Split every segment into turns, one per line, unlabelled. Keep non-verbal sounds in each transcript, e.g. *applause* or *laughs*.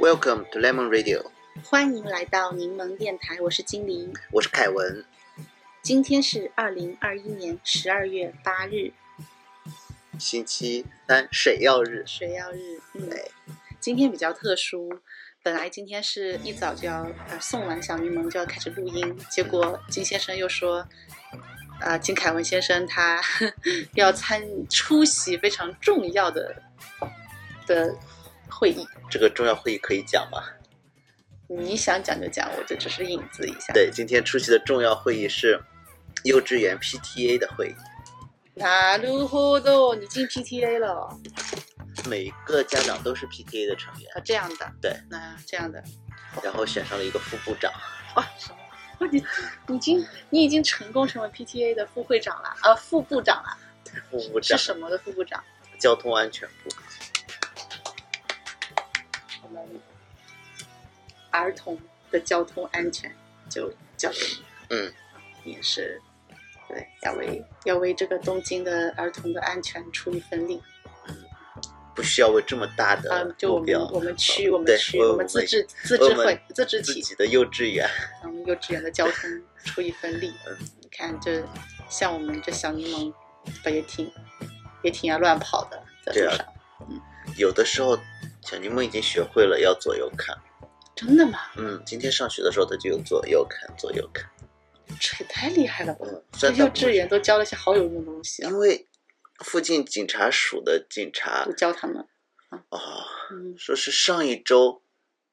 Welcome to Lemon Radio，
欢迎来到柠檬电台，我是金玲。
我是凯文。
今天是二零二一年十二月八日，
星期三水曜日，
水曜日。嗯，
对，
今天比较特殊，本来今天是一早就要呃送完小柠檬就要开始录音，结果金先生又说，啊、金凯文先生他 *laughs* 要参出席非常重要的的会议，
这个重要会议可以讲吗？
你想讲就讲，我就只是引子一下。
对，今天出席的重要会议是幼稚园 PTA 的会议，
那如何的？你进 PTA 了？
每个家长都是 PTA 的成员，
啊，这样的。
对，
那这样的。
然后选上了一个副部长。
哇，什么？哇，你你已经你已经成功成为 PTA 的副会长了，呃，副部长了。
副部长，
是什么的副部长？
交通安全部。
儿童的交通安全就交给你，
嗯，
也是，对，要为要为这个东京的儿童的安全出一份力。
嗯不需要为这么大的
嗯，就我们。我们区，我们区，
我
我们自治自治会自治体，
自己的幼稚园，
我们幼稚园的交通出一份力。
嗯
你看，这像我们这小柠檬，不也挺也挺爱乱跑的，在路上。
有的时候小柠檬已经学会了要左右看。
真的吗？
嗯，今天上学的时候他就有左右看，左右看。
这也太厉害了吧！
嗯，
这
虽然他不
幼稚园都教了些好有用的东西啊
因，为附近警察署的警察
就教他们。
哦，
嗯，
说是上一周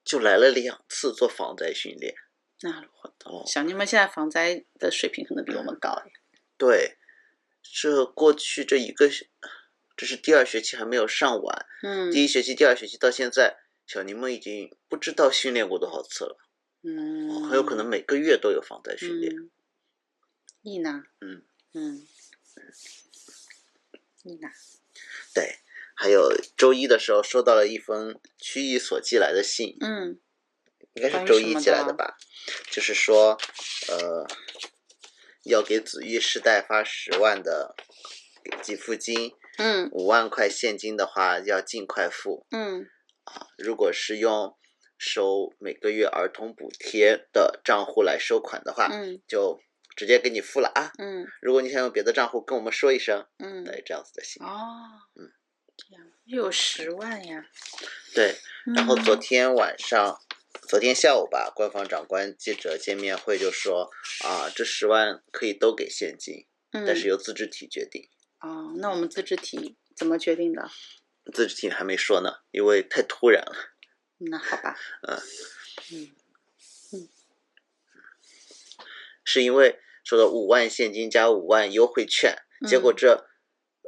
就来了两次做防灾训练。
那るほど。
哦，
小柠檬现在防灾的水平可能比我们高。*laughs*
对，这过去这一个学，这是第二学期还没有上完，
嗯
第一学期、第二学期到现在， 小柠檬已经不知道训练过多少次了，
嗯，
很有可能每个月都有防灾训练。
嗯。伊娜。
嗯
嗯。伊娜。
对，还有周一的时候收到了一封区域所寄来的信，
嗯
应该是周一寄来
的
的吧？就是说，呃，要给子玉世代发十万的给付金，
嗯
五万块现金的话要尽快付
嗯
啊。如果是用收每个月儿童补贴的账户来收款的话，
嗯
就直接给你付了啊。
嗯
如果你想用别的账户，跟我们说一声，
嗯。
对，这样子的行。
哦。
嗯。
这样又有十万呀。
对，然后昨
嗯
天晚上，昨天下午吧，官方长官记者见面会就说啊，这十万可以都给现金，
嗯，
但是由自治体决定。
哦，那我们自治体怎么决定的？
自治体还没说呢，因为太突然了。
那好吧。
嗯
嗯
是因为说的五万现金加五万优惠券，结果
嗯
这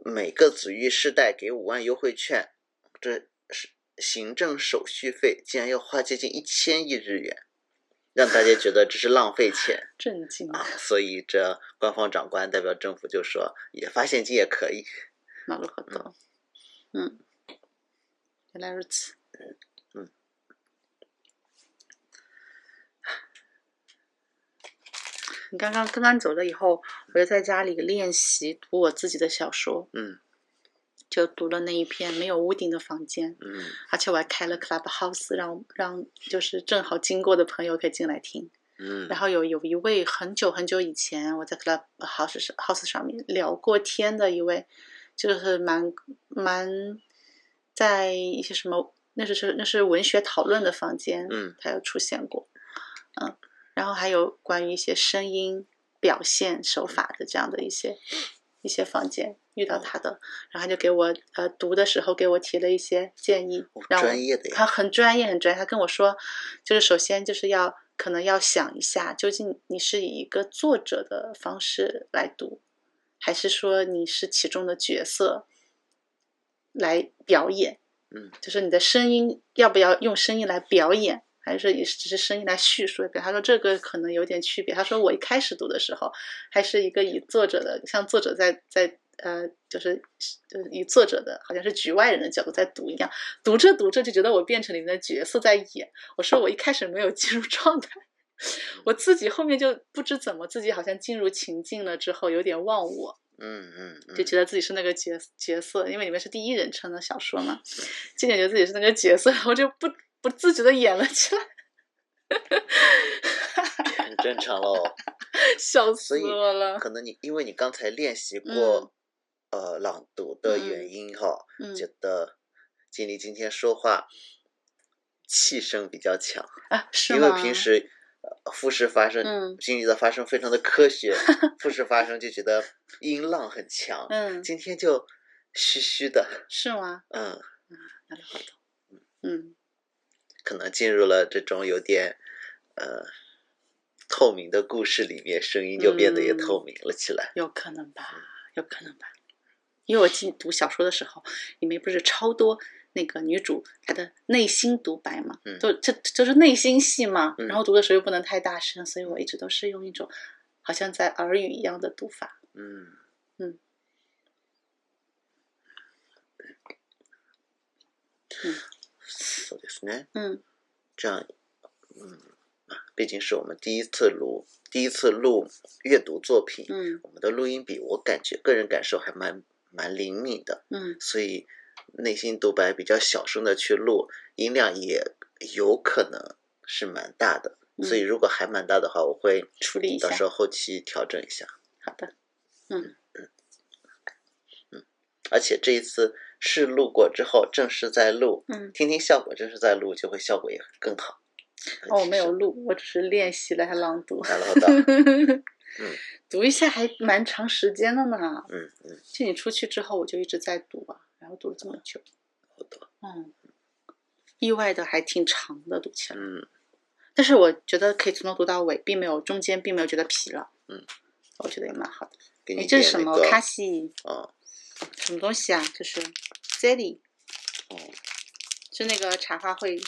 每个子玉世代给五万优惠券，这是行政手续费竟然要花接近一千亿日元，让大家觉得这是浪费钱。*laughs*
震惊
啊，所以这官方长官代表政府就说，也发现金也可以。
なるほど。嗯， 原来如此。
嗯。
你刚刚刚刚走了以后，我就在家里练习读我自己的小说，
嗯
就读了那一篇《没有屋顶的房间》，
嗯
而且我还开了 Clubhouse，让让就是正好经过的朋友可以进来听。
嗯
然后有有一位很久很久以前我在 Clubhouse 上 House 上面聊过天的一位，就是蛮蛮在一些什么那是是那是文学讨论的房间，
嗯
他有出现过，嗯，然后还有关于一些声音表现手法的这样的一些一些房间遇到他的，然后他就给我呃读的时候给我提了一些建议
哦，
让我
专业的呀
他很专业很专业，他跟我说，就是首先就是要可能要想一下，究竟你是以一个作者的方式来读，还是说你是其中的角色来表演？
嗯，
就是你的声音要不要用声音来表演，还是说也是只是声音来叙述？他说这个可能有点区别。他说我一开始读的时候，还是一个以作者的，像作者在在呃，就是就是以作者的好像是局外人的角度在读一样，读着读着就觉得我变成里面的角色在演。我说我一开始没有进入状态，*laughs* 我自己后面就不知怎么自己好像进入情境了之后有点忘我，
嗯嗯嗯，
就觉得自己是那个角角色，因为里面是第一人称的小说嘛，就感觉自己是那个角色，我就不不自觉的演了起来，
很正常喽。*laughs*
笑死我了。
可能你因为你刚才练习
嗯
过、呃朗读的原因哈，
嗯
觉得经理今天说话气声比较强，
啊，是
因为
吗？
平时。呃复式发声，
嗯
经理的发声非常的科学，复式发声就觉得音浪很强。*laughs*
嗯，
今天就虚虚的，*laughs*
是吗？
嗯，
なるほど。嗯
可能进入了这种有点呃透明的故事里面，声音就变得也
嗯
透明了起来。
有可能吧，有可能吧。因为我记读小说的时候，里面不是超多 那个女主她的内心独白嘛，
嗯
都这就是内心戏嘛。
嗯
然后读的时候又不能太大声，所以我一直都是用一种好像在耳语一样的读法。
嗯
嗯
そうですね。
嗯
这样，嗯，毕竟是我们第一次录，第一次录阅读作品，
嗯
我们的录音笔，我感觉个人感受还蛮蛮灵敏的，
嗯
所以 内心独白比较小声的去录，音量也有可能是蛮大的。
嗯
所以如果还蛮大的话，我会
处理一下
到时候后期调整一下。
好的。嗯嗯嗯
而且这一次试录过之后，正式在录，
嗯。
听听效果，正式在录就会效果也更好。
哦，我没有录，我只是练习了下朗读。*laughs* 读一下还蛮长时间的呢。
嗯嗯，
就你出去之后，我就一直在读啊，读了这么久。
好的，
嗯，意外的还挺长的，读起来。
嗯
但是我觉得可以从头读到尾，并没有中间并没有觉得疲劳。
嗯，
我觉得也蛮好的。
给你
哎，这是什么？卡西
啊，
什么东西啊？就是 Zelly，
哦，
是那个茶话会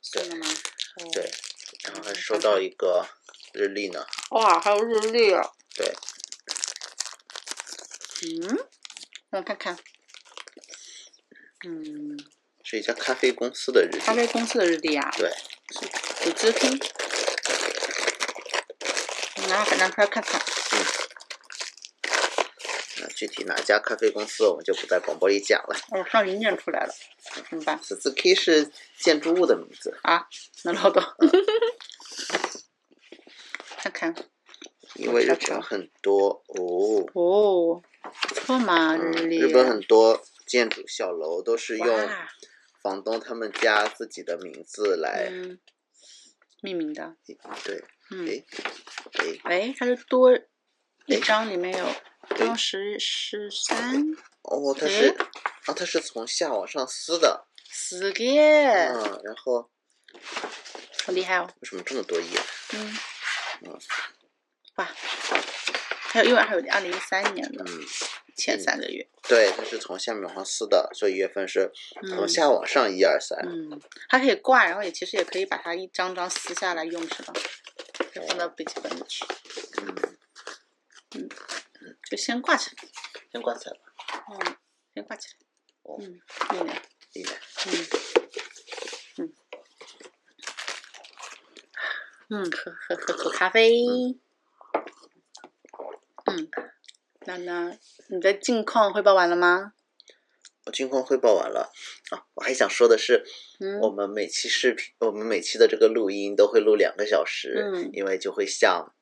送的吗？哦
对，然后还收到一个日历呢，
哇，还有日历啊！
对，
嗯，让我看看。嗯，
是一家咖啡公司的日历，
咖啡公司的日历啊，
对，
有资拼。拿反张出来看看。
那具体哪家咖啡公司我们就不在广播里讲了。
哦，上云念出来了，怎么办
Suzuki 是建筑物的名字，
啊？能捞到？*laughs* 看看
因为日本很多哦，
哦，不错嘛，
嗯
日历。
日本很多建筑小楼都是用房东他们家自己的名字来，
嗯，命名的。
对，
嗯，
诶诶，
哎，它是多一张，里面有当时十三
哦，它是啊，它是从下往上撕的，
四个，
嗯，然后
好厉害哦。
为什么这么多页？
嗯
嗯，
哇，还有因为还有二零一三年的
嗯，
前三个月。
对，它是从下面往上撕的，所以月份是从
嗯
下往上一二三。
嗯，它可以挂，然后也其实也可以把它一张张撕下来用，是吧？就放到笔记本里去，
嗯嗯，
就先挂起来。
先挂起来吧。
嗯，先挂起来。
哦
嗯，力量。
厉害。
嗯嗯嗯，喝喝喝口咖啡。嗯，那那你的近况汇报完了吗？
我近况汇报完了。啊，我还想说的是，
嗯。
我们每期视频，我们每期的这个录音都会录两个小时，
嗯。
因为就会像，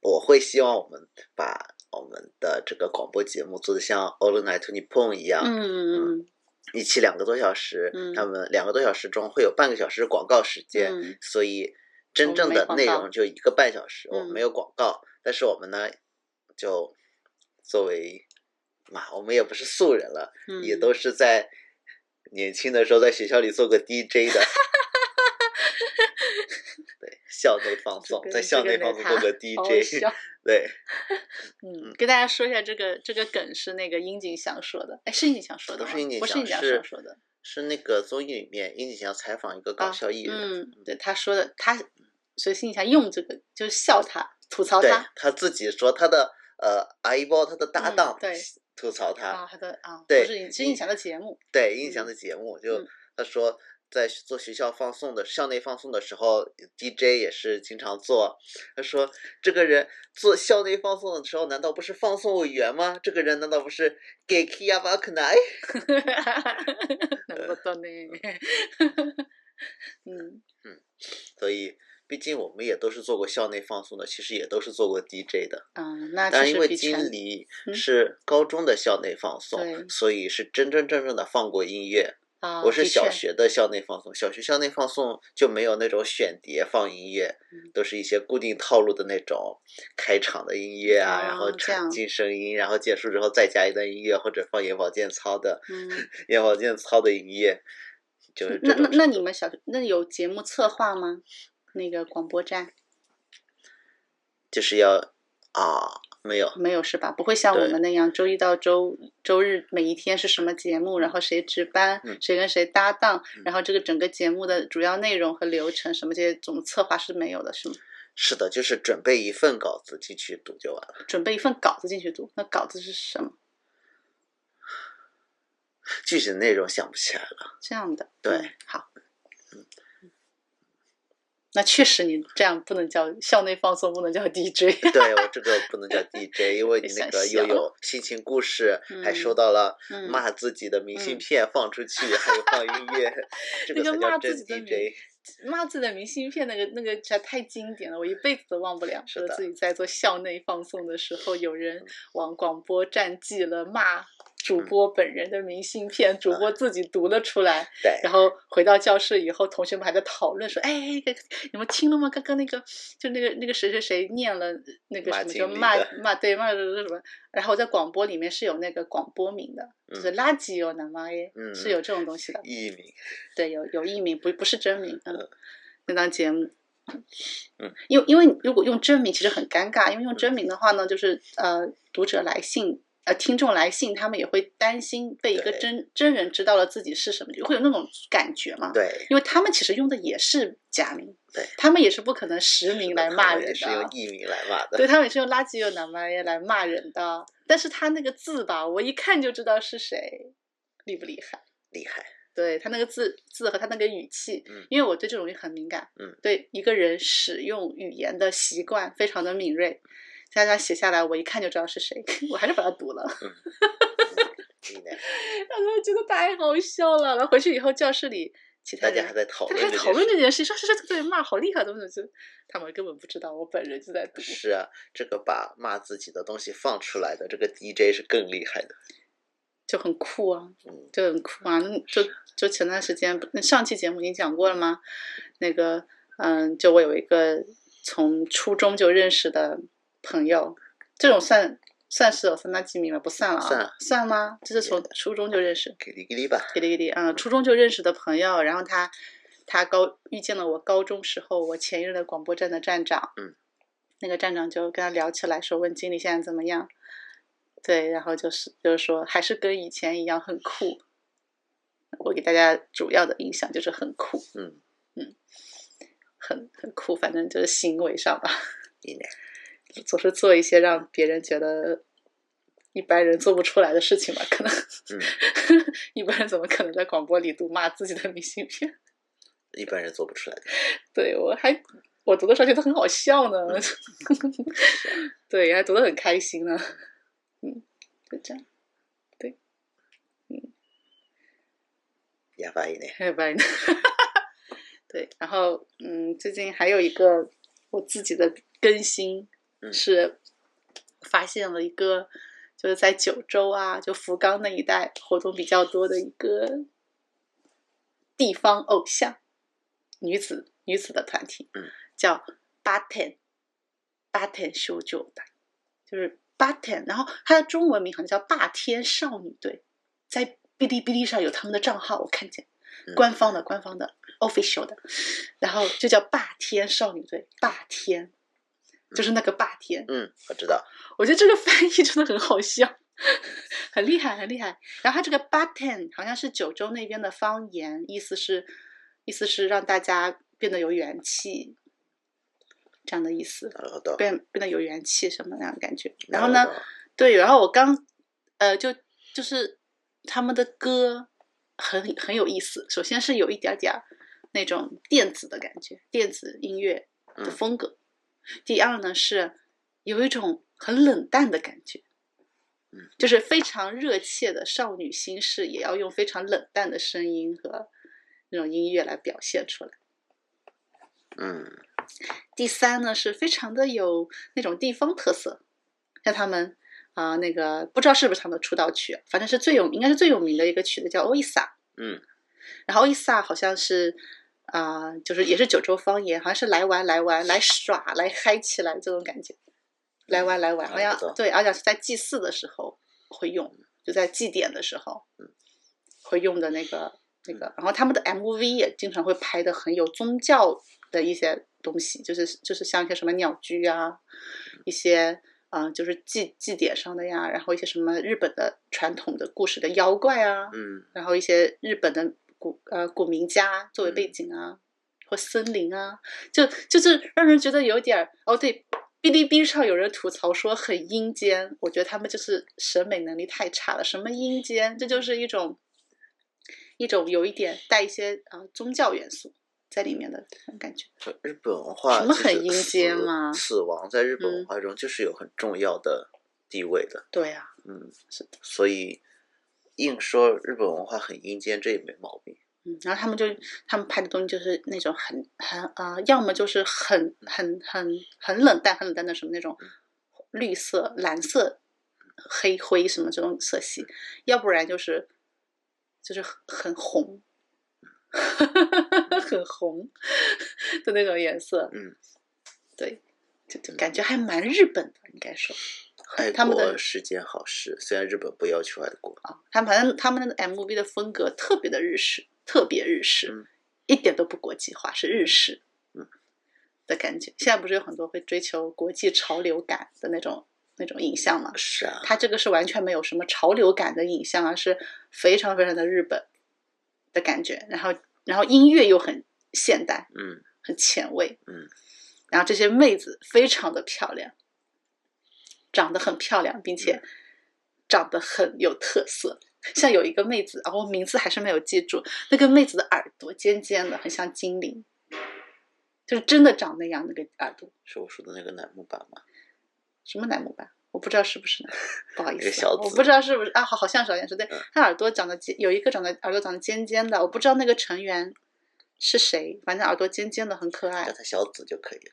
我会希望我们把我们的这个广播节目做的像《All Night Nippon》一样，
嗯嗯
一期两个多小时，
嗯
他们两个多小时中会有半个小时广告时间，
嗯
所以真正的内容就一个半小时，
嗯
我们没有广告，但是我们呢，就作为嘛，我们也不是素人了，
嗯，
也都是在年轻的时候在学校里做过 DJ 的。对，校内放送，在校内放送做
个
DJ，对，
嗯，跟大家说一下，这个这个梗是那个樱井祥说的，哎，是樱井祥说的吗？
不是樱井？
不是樱井
翔是
翔说的，
是那个综艺里面殷景祥采访一个搞笑艺人，
嗯，对，他说的，他所以樱井祥用这个就是笑他，吐槽
对
他。
他自己说他的呃阿一包他的搭
嗯
档、
对
吐槽他，
啊，他的啊，
对
不是是樱井翔的节目，
对印象的节目，就
嗯
他说在做学校放送的校内放送的时候，DJ 也是经常做。他说这个人做校内放送的时候，难道不是放送委员吗？这个人难道不是给 Kia 巴克奈？
なるほど *laughs* ね。
竟我们也都是做过校内放送的，其实也都是做过 DJ 的。
嗯，那
但是因为经理 *laughs*
嗯
是高中的校内放送，
对
所以是真真正正的放过音乐。
啊，
我是小学的校内放送，小学校内放送就没有那种选碟放音乐，
嗯
都是一些固定套路的那种开场的音乐啊，然后
哦这样
产进声音，然后结束之后再加一段音乐，或者放眼保健操的
嗯，*laughs*
眼保健操的音乐，就是
那那那你们小学那有节目策划吗？那个广播站
就是要啊没有
没有是吧？不会像我们那样周一到周周日每一天是什么节目，然后谁值班，
嗯
谁跟谁搭档，
嗯
然后这个整个节目的主要内容和流程什么这些总策划是没有的，是吗？
是的，就是准备一份稿子进去读就完了。
准备一份稿子进去读，那稿子是什么？
具体的内容想不起来了。
这样的，
对
嗯好。那确实，你这样不能叫校内放松，不能叫 *laughs* DJ。*laughs*
对我这个不能叫 DJ，因为 *laughs* 你那个又有心情故事，还
嗯
收到了
嗯
骂自己的明信
嗯
片放出去，还有放音乐，这
那个骂
才叫真
自己的明
DJ。
骂自己的明信片，那个那个实在太经典了，我一辈子都忘不了。说
是
自己在做校内放送的时候，有人
嗯
往广播站寄了骂主
嗯
播本人的明信片，主播自己读了出来。
对，
然后回到教室以后，同学们还在讨论说：“哎，这个你们听了吗？刚刚那个就那个那个谁谁谁念了那个什么就骂骂对骂的什么？然后在广播里面是有那个广播名的，就是垃圾哦，南妈耶，
嗯
是有这种东西的。
艺名，
对，有有艺名，不不是真名。嗯
嗯，
那档节目，
嗯，
因为因为如果用真名其实很尴尬，因为用真名的话呢，就是呃读者来信。呃，听众来信，他们也会担心被一个真真人知道了自己是什么，就会有那种感觉嘛。
对，
因为他们其实用的也是假名，
对
他们也是不可能实名来骂人
的是用
的，
艺名来骂的。
对他们也是用垃圾有南妈耶来骂人的。但是他那个字吧，我一看就知道是谁，厉不厉害？
厉害，
对他那个字字和他那个语气，
嗯
因为我对这种东西很敏感，
嗯
对一个人使用语言的习惯非常的敏锐。大家写下来，我一看就知道是谁，*laughs* 我还是把它读了，
厉害，
然后 *laughs* 觉得太好笑了。然后回去以后，教室里其他人
大家还在讨论这件
家还讨论
事
这件事，说是这个人骂好厉害，怎么怎么，他们根本不知道我本人就在读。
是啊，这个把骂自己的东西放出来的这个 DJ 是更厉害的。
就很酷啊，
嗯
就很酷啊。那就就前段时间，那上期节目已经讲过了吗？那个，嗯，就我有一个从初中就认识的朋友，这种算算是有三大机密吗？不算了啊，
算。
算吗？就是从初中就认识，
给力给力吧，
给力给力啊！初中就认识的朋友，然后他他高遇见了我高中时候我前一任的广播站的站长，
嗯，
那个站长就跟他聊起来，说问经理现在怎么样？对，然后就是就是说还是跟以前一样很酷。我给大家主要的印象就是很酷，
嗯。
嗯，很很酷，反正就是行为上吧，
厉害，
总是做一些让别人觉得一般人做不出来的事情吧，可能。
嗯，*laughs*
一般人怎么可能在广播里读骂自己的明信片？*laughs*
一般人做不出来的。
对我还我读的时候觉得很好笑呢，*laughs* 对，还读的很开心呢。嗯，就这样，
哑巴一呢，
拜拜。对，然后嗯，最近还有一个我自己的更新
嗯
是发现了一个，就是在九州啊，就福冈那一带活动比较多的一个地方偶像女子女子的团体，
嗯，
叫八 ten 八 ten 修旧的，就是 Button，然后它的中文名好像叫霸天少女队，在哔哩哔哩上有他们的账号，我看见。
嗯
官方的、官方的、official 的，然后就叫霸天少女队，霸天，就是那个霸天。
嗯，我知道，
我觉得这个翻译真的很好笑，*laughs* 很厉害，很厉害。然后它这个 button 好像是九州那边的方言，意思是意思是让大家变得有元气，这样的意思，
なるほど。
变变得有元气什么那样的感觉。然后呢
なるほ，ど
对，然后我刚呃就就是他们的歌很很有意思，首先是有一点点儿那种电子的感觉，电子音乐的
嗯
风格。 第二呢是有一种很冷淡的感觉，
嗯，
就是非常热切的少女心事，也要用非常冷淡的声音和那种音乐来表现出来。
嗯，
第三呢是非常的有那种地方特色，像他们啊、那个不知道是不是他们的出道曲，反正是最有应该是最有名的一个曲子叫《欧伊萨》。
嗯
然后欧伊萨好像是啊、就是也是九州方言，好像是来玩来玩来耍来嗨起来这种感觉，来玩来玩，好像对，而且是在祭祀的时候会用，就在祭典的时候
嗯
会用的那个那个。然后他们的 MV 也经常会拍的很有宗教的一些东西，就是就是像一些什么鸟居啊，一些。啊、就是祭祭典上的呀，然后一些什么日本的传统的故事的妖怪啊，
嗯
然后一些日本的古呃古名家作为背
嗯
景啊，或森林啊，就就是让人觉得有点儿哦，对，哔哩哔哩上有人吐槽说很阴间，我觉得他们就是审美能力太差了。什么阴间？这就是一种一种有一点带一些啊、呃宗教元素在里面的感觉。
日本文化
什么很阴间吗
死亡在日本
嗯
文化中就是有很重要的地位的，
对啊，
嗯，
是的，
所以硬说日本文化很阴间，这也没毛病。
嗯，然后他们就他们拍的东西就是那种很很啊、呃要么就是很很很很冷淡很冷淡的什么那种绿色、蓝色、黑灰什么这种色系，要不然就是就是很很红，*laughs* 很红的那种颜色。
嗯，
对，就就感觉还蛮日本的，应该说
爱
他们的
国是件好事，虽然日本不要求爱国。
啊，他们反正他们的 MV 的风格特别的日式，特别日式，
嗯
一点都不国际化，是日式，
嗯
的感觉。现在不是有很多会追求国际潮流感的那种那种影像吗？
是啊，
它这个是完全没有什么潮流感的影像啊，是非常非常的日本的感觉。然后，然后音乐又很现代，
嗯
很前卫，
嗯，
然后这些妹子非常的漂亮，长得很漂亮，并且长得很有特色。像有一个妹子，啊、我名字还是没有记住，那个妹子的耳朵尖尖的，很像精灵，就是真的长那样那个耳朵。
是我说的那个楠木板吗？
什么楠木板？我不知道是不是楠，不好意思我不知道是不是啊，好好像是好像是对
嗯，
她耳朵长得尖，有一个长得耳朵长得尖尖的，我不知道那个成员是谁，反正耳朵尖尖的，很可爱
叫
爱。
他小紫就可以了。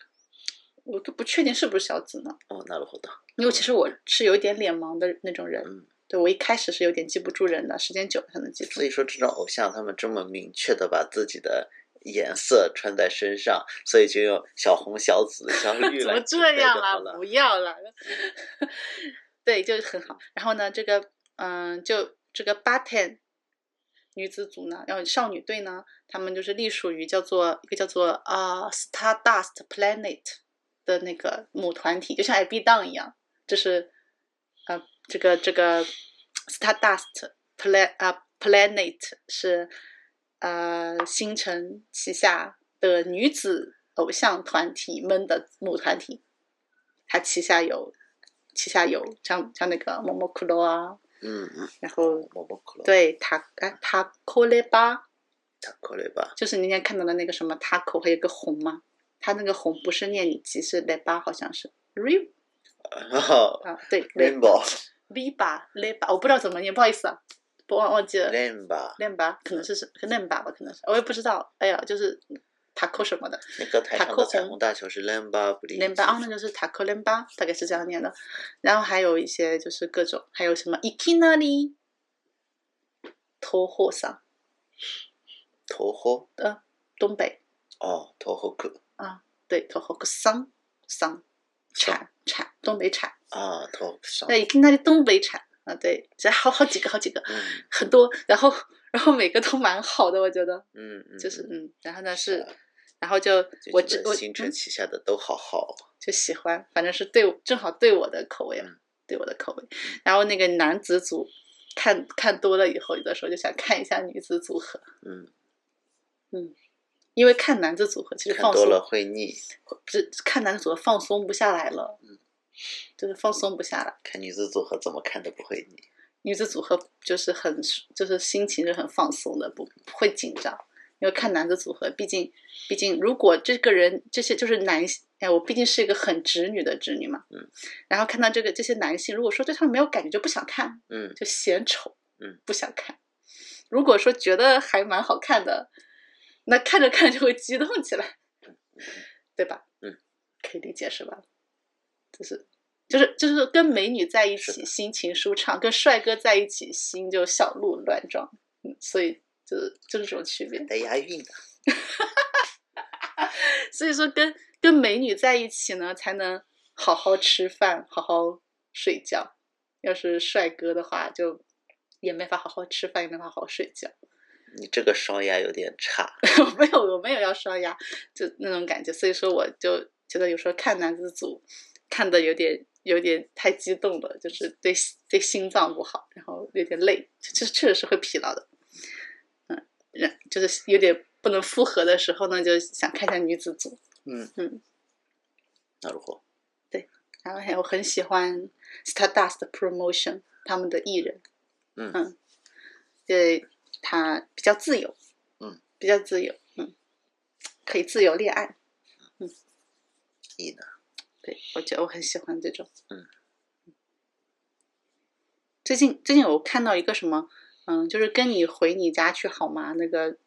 我都不确定是不是小紫呢，
哦，なるほど。
因为其实我是有一点脸盲的那种人，
嗯，
对我一开始是有点记不住人的，时间久了才能记住
所。以说这种偶像他们这么明确的把自己的颜色穿在身上，所以就用小红、小紫、小绿
怎么
来
这样
啊？
了？不要了。*laughs* 对，就是很好。然后呢，这个嗯，就这个八 ten 女子组呢，然后少女队呢，他们就是隶属于叫做一个叫做啊、Stardust Planet 的那个母团体，就像 AB Down 一样，就是呃这个这个 Stardust Plan 啊、Planet 是呃星辰旗下的女子偶像团体们的母团体，它旗下有旗下有像像那个 Momokuro 啊，
嗯嗯，
然后
モモクロ。
对塔哎塔 k o l e b a
タコレバ。
就是你那天看到的那个什么 taco 还有个红嘛， 它那个红不是念你鸡是 leba 好像是 r
然后
啊对
Rainbow。
leba leba 我不知道怎么念，不好意思啊，不忘忘记了
Rainbow。
leba 可能是是 leba 吧，可能是我也不知道，哎呀就是 taco 什么的。
那个台上的彩虹大球是。
连巴啊，那就是 taco 连巴，大概是这样念的。然后还有一些就是各种，还有什么 ikinari 头后上
头后。
呃东北
哦，头后区。
对头后个桑桑产产东北产，
啊，头后上。
那 ikinari 东北产啊，对，这好好几个好几个
嗯 *laughs*
很多，然后然后每个都蛮好的，我觉得
嗯嗯，
就是
嗯
嗯，然后呢是
啊，
然后就
就
我这我
觉得星辰
嗯
旗下的都好好。
就喜欢，反正是对我正好对我的口味，
嘛
对我的口味。然后那个男子组看看多了以后，有的时候就想看一下女子组合，
嗯嗯，
因为看男子组合其实放松
看多了会腻，
不是看男子组合放松不下来了，
嗯，
就是放松不下来。
看女子组合怎么看都不会腻。
女子组合就是很就是心情是很放松的，不不会紧张。因为看男子组合，毕竟毕竟如果这个人这些就是男性，哎，我毕竟是一个很直女的直女嘛，
嗯，
然后看到这个这些男性，如果说对他们没有感觉，就不想看，
嗯
就嫌丑，
嗯，
不想看。如果说觉得还蛮好看的，那看着看着就会激动起来，对吧？
嗯，
可以理解是吧？就是就是就是跟美女在一起心情舒畅，跟帅哥在一起心就小鹿乱撞，嗯，所以就是就是这种区别。
带押韵的。*laughs*
所以说跟跟美女在一起呢，才能好好吃饭，好好睡觉。要是帅哥的话，就也没法好好吃饭，也没法好好睡觉。
你这个双押有点差。*laughs*
我没有，我没有要刷牙，就那种感觉。所以说，我就觉得有时候看男子组看的有点有点太激动了，就是对对心脏不好，然后有点累，确确实是会疲劳的。嗯，然就是有点不能复合的时候呢，就想看一下女子组。
嗯
嗯，
なるほど。
然后还有很喜欢 Stardust Promotion 他们的艺人，
嗯
嗯，对 他比较自由，
嗯，
比较自由，嗯，可以自由恋爱。
いいな。
对，我觉得我很喜欢这种。
嗯，
最近最近我看到一个什么，嗯，就是跟你回你家去好吗？那个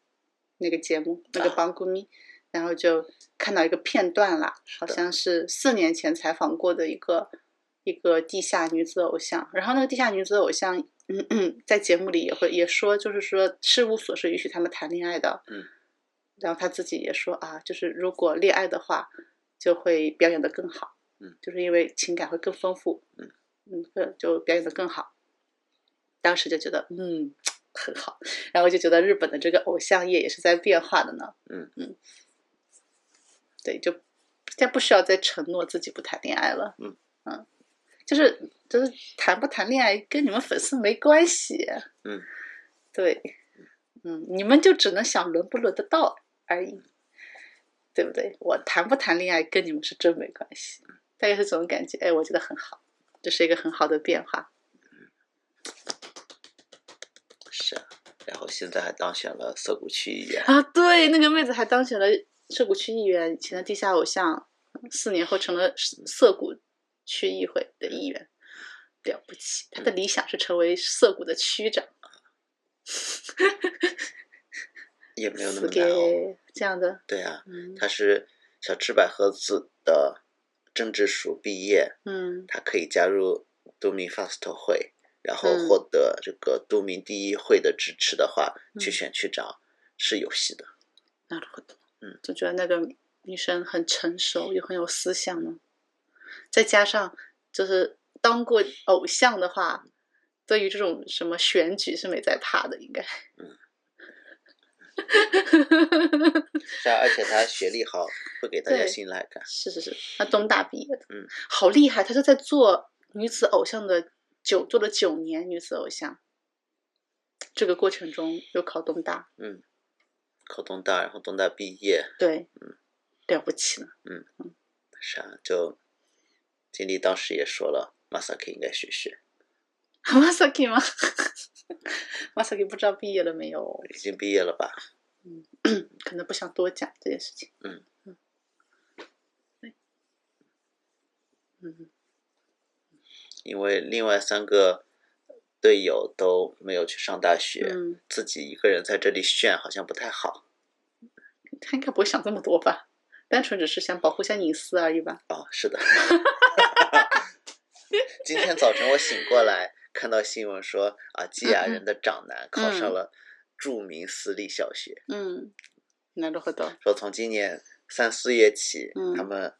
那个节目，那个
啊
帮闺蜜，然后就看到一个片段啦，好
的
像是四年前采访过的一个 一个地下女子偶像，然后那个地下女子偶像，嗯嗯，在节目里也会也说，就是说事务所是允许他们谈恋爱的，
嗯，
然后他自己也说啊，就是如果恋爱的话，就会表演的更好，
嗯，
就是因为情感会更丰富，
嗯。
嗯，呃就表演的更好。当时就觉得嗯很好，然后就觉得日本的这个偶像业也是在变化的呢，
嗯。
嗯，对，就现在不需要再承诺自己不谈恋爱了，
嗯。
嗯，就是就是谈不谈恋爱跟你们粉丝没关系，
嗯，
对，嗯，你们就只能想轮不轮得到而已，对不对？我谈不谈恋爱跟你们是真没关系，大概是这种感觉。哎，我觉得很好，这是一个很好的变化。
是啊。然后现在还当选了涩谷区议员。
啊，对，那个妹子还当选了涩谷区议员，以前的地下偶像，四年后成了涩谷区议会的议员，了不起。他的理想是成为涩谷的区长，*laughs*
也没有那
是
么难哦。
给这样的，
对啊，
嗯
他是小赤百合子的政治署毕业，
嗯
他可以加入都民 Fast 会，然后
嗯
获得这个都民第一会的支持的话，
嗯
去选区长是有戏的。
なるほど。
嗯，
就觉得那个女生很成熟，又很有思想呢。 再加上就是当过偶像的话，对于这种什么选举是没在怕的，应该。
嗯是啊，而且他学历好，会给大家信赖感。
是是是，他东大毕业的，
嗯，
好厉害！他就在做女子偶像的九，做了九年女子偶像。这个过程中又考东大，
嗯，考东大，然后东大毕业，
对，
嗯，
了不起呢。
是啊，就经理当时也说了，Masaki 应该学学
，Masaki 吗？*laughs* Masaki 不知道毕业了没有？
已经毕业了吧？
嗯可能不想多讲这件事情。
嗯
嗯，对，嗯
因为另外三个队友都没有去上大学，
嗯，
自己一个人在这里炫好像不太好。
他应该不会想这么多吧？单纯只是想保护一下隐私而已吧？
哦，是的。*laughs* 今天早晨我醒过来，看到新闻说啊，基雅人的长男考上了著名私立小学，
嗯，なるほど。
说从今年三四月起，
嗯
他们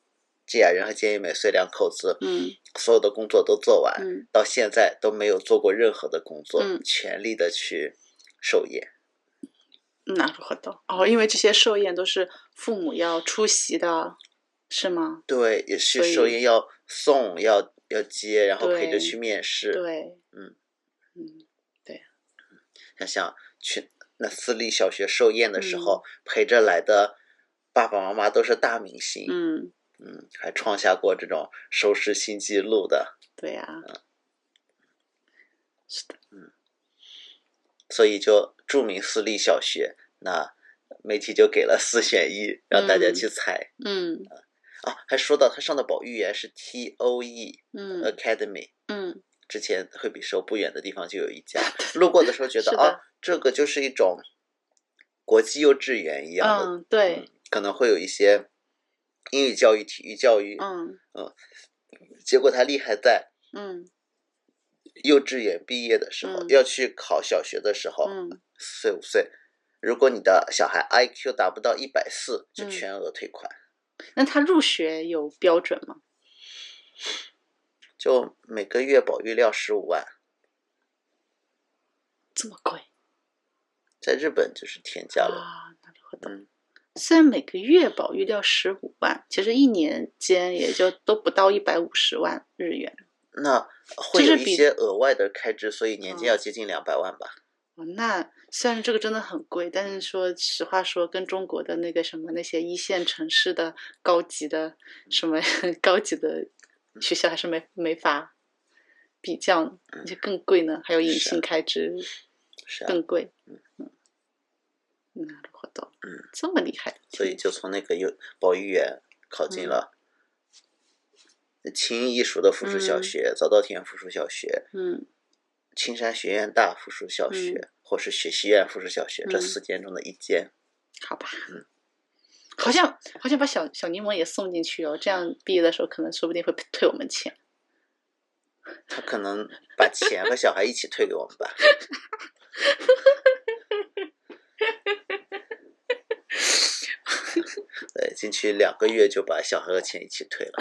基雅人和菅义美穗两口子，
嗯
所有的工作都做完，
嗯
到现在都没有做过任何的工作，
嗯
全力的去授业。
なるほど。哦，因为这些寿宴都是 父母要出席的，是吗？
对，也是寿宴要送，要要接，然后陪着去面试。
对，
嗯
嗯，对
想想去那私立小学寿宴的时
嗯
候，陪着来的爸爸妈妈都是大明星，
嗯，
嗯还创下过这种收视新纪录的，
对呀、是的，嗯
所以就著名私立小学，那媒体就给了四选一，让大家
嗯。
去猜、
嗯。
啊。还说到他上的保育员是 T O E
嗯。
Academy，
嗯。
之前惠比寿不远的地方就有一家，*laughs* 路过的时候觉得啊，这个就是一种国际幼稚园一样的
嗯，对，
可能会有一些英语教育、体育教育，
嗯嗯
结果他厉害在
嗯。
幼稚园毕业的时候，
嗯。
要去考小学的时候，
嗯，
四岁五岁，如果你的小孩 IQ 达不到一百四，就
嗯
全额退款，
那他入学有标准吗？
就每个月保育料十五万，
这么贵
在日本就是天价了。
啊？なるほど。
嗯，
虽然每个月保育料十五万，其实一年间也就都不到一百五十万日元。
那会
这是比
有一些额外的开支，所以年
嗯
间要接近两百万吧。
哦，那 虽然这个真的很贵，但是说实话说，跟中国的那个什么那些一线城市的高级的什么*laughs* 高级的学校还是没没法比较呢，而且更贵呢，还有隐
是啊
性开支
是啊，
更贵。嗯嗯，なるほど。
嗯，
这么厉害，
所以就从那个幼保育员考进了青艺术的附属小
嗯
学、早稻田附属小学、
嗯
青山学院大附属小学，
嗯
或是学习院附属小学、这
嗯
四间中的一间。
好吧，
嗯
好像好像把小小柠檬也送进去哦，这样毕业的时候可能说不定会退我们钱。
他可能把钱和小孩一起退给我们吧。*laughs* 对，进去两个月就把小孩的钱一起退了。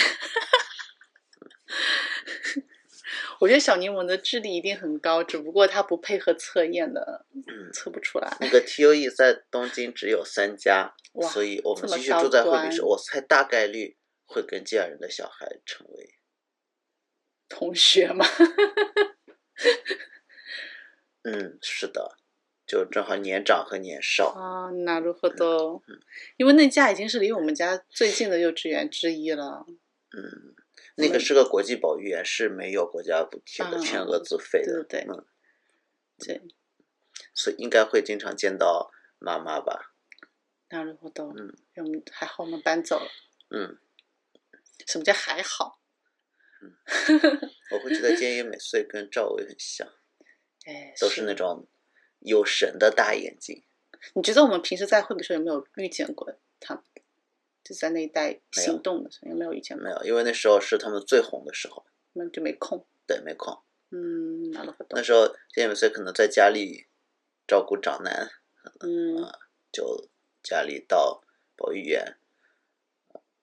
我觉得小柠檬的智力一定很高，只不过他不配合测验的，
嗯
测不出来。
那个 TOE 在东京只有三家，
哇
所以我们
这么高
继续住在惠比
端
寿，我猜大概率会跟这样人的小孩成为。*laughs*
同学嘛，*laughs*
嗯，是的，就正好年长和年少。
啊，なるほど。因为那家已经是离我们家最近的幼稚园之一了。
嗯， 那个是个国际保育园，是没有国家补贴的，
啊
全额自费的。
对对对
嗯，
对，
所以应该会经常见到妈妈吧。
なるほど。
嗯
我们还好，我们搬走了。
嗯，
什么叫还好？*laughs*
我会觉得菅野美穗跟赵薇很像，*laughs*
哎，
都是那。种有神的大眼睛。
你觉得我们平时在惠比寿有没有遇见过他们？ 就在那一带
没有
行动的时候有没有遇见过？
没有，因为那时候是他们最红的时候，
那就没空。
对，没空。
嗯，なるほど。
那时候菅野美穗可能在家里照顾长男，
嗯
就家里到保育园，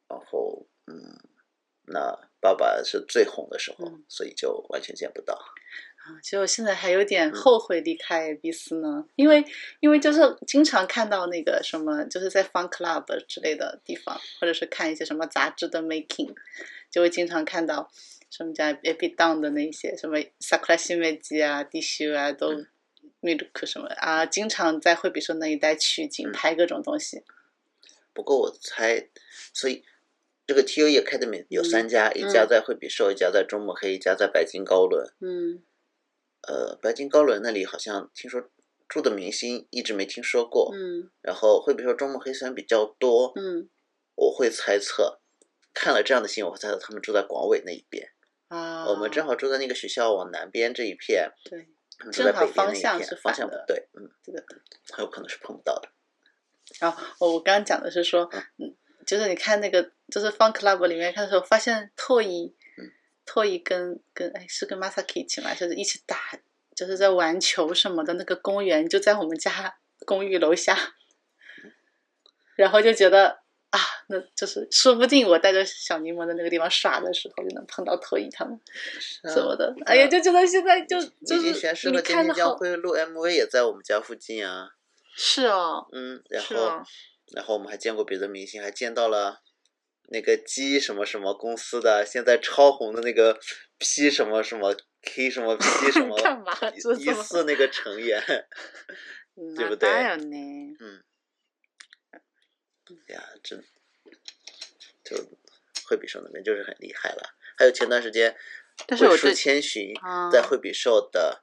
然后嗯，那爸爸是最红的时候，
嗯
所以就完全见不到。
啊，其实我现在还有点
嗯。
后悔离开比斯呢，因为因为就是经常看到那个什么，就是在 fun club 之类的地方，或者是看一些什么杂志的 making，就会经常看到什么叫 epi down 的那些什么 sakura 西美基啊、地修啊，都
嗯。
Milk 什么啊，经常在惠比寿那一带取景
嗯。
拍各种东西。
不过我猜，所以这个 TU Academy 有三家，一家在惠比寿，一家在中目黑，一家在白金高伦。
嗯
呃，白金高伦那里好像听说住的明星一直没听说过，
嗯
然后会比如说、中目黑虽然比较多，
嗯
我会猜测，看了这样的新闻，我会猜测他们住在广尾那一边。
啊，
我们正好住在那个学校往南边这一片，
对
他们住在
正好
北边那一
方向
片，
是
方向不对，嗯，
这个。
很有可能是碰不到的。
然后我我刚刚讲的是说，嗯，就是你看那个就是 Fun Club 里面看的时候，发现拓一
嗯，
拓一跟跟哎是跟 Masaki 一起嘛，就是一起打，就是在玩球什么的，那个公园就在我们家公寓楼下，*laughs* 然后就觉得啊，那就是说不定我带着小柠檬在那个地方耍的时候，就能碰到拓一他们什么的，哎呀，就觉得现在就就是你
师和菅田将
看的好。
晖录 MV 也在我们家附近啊，
是哦，
嗯，然后、
哦，
然后我们还见过别的明星，还见到了那个 G 什么什么公司的现在超红的那个 P 什么什么 K 什么 P *laughs* 什么
干嘛这
疑
这么
似那个成员，*laughs* 对不对
だよね。
嗯，呀，真就惠比寿那边就是很厉害了。还有前段时间，鬼树
但是我对
千寻
啊
在惠比寿的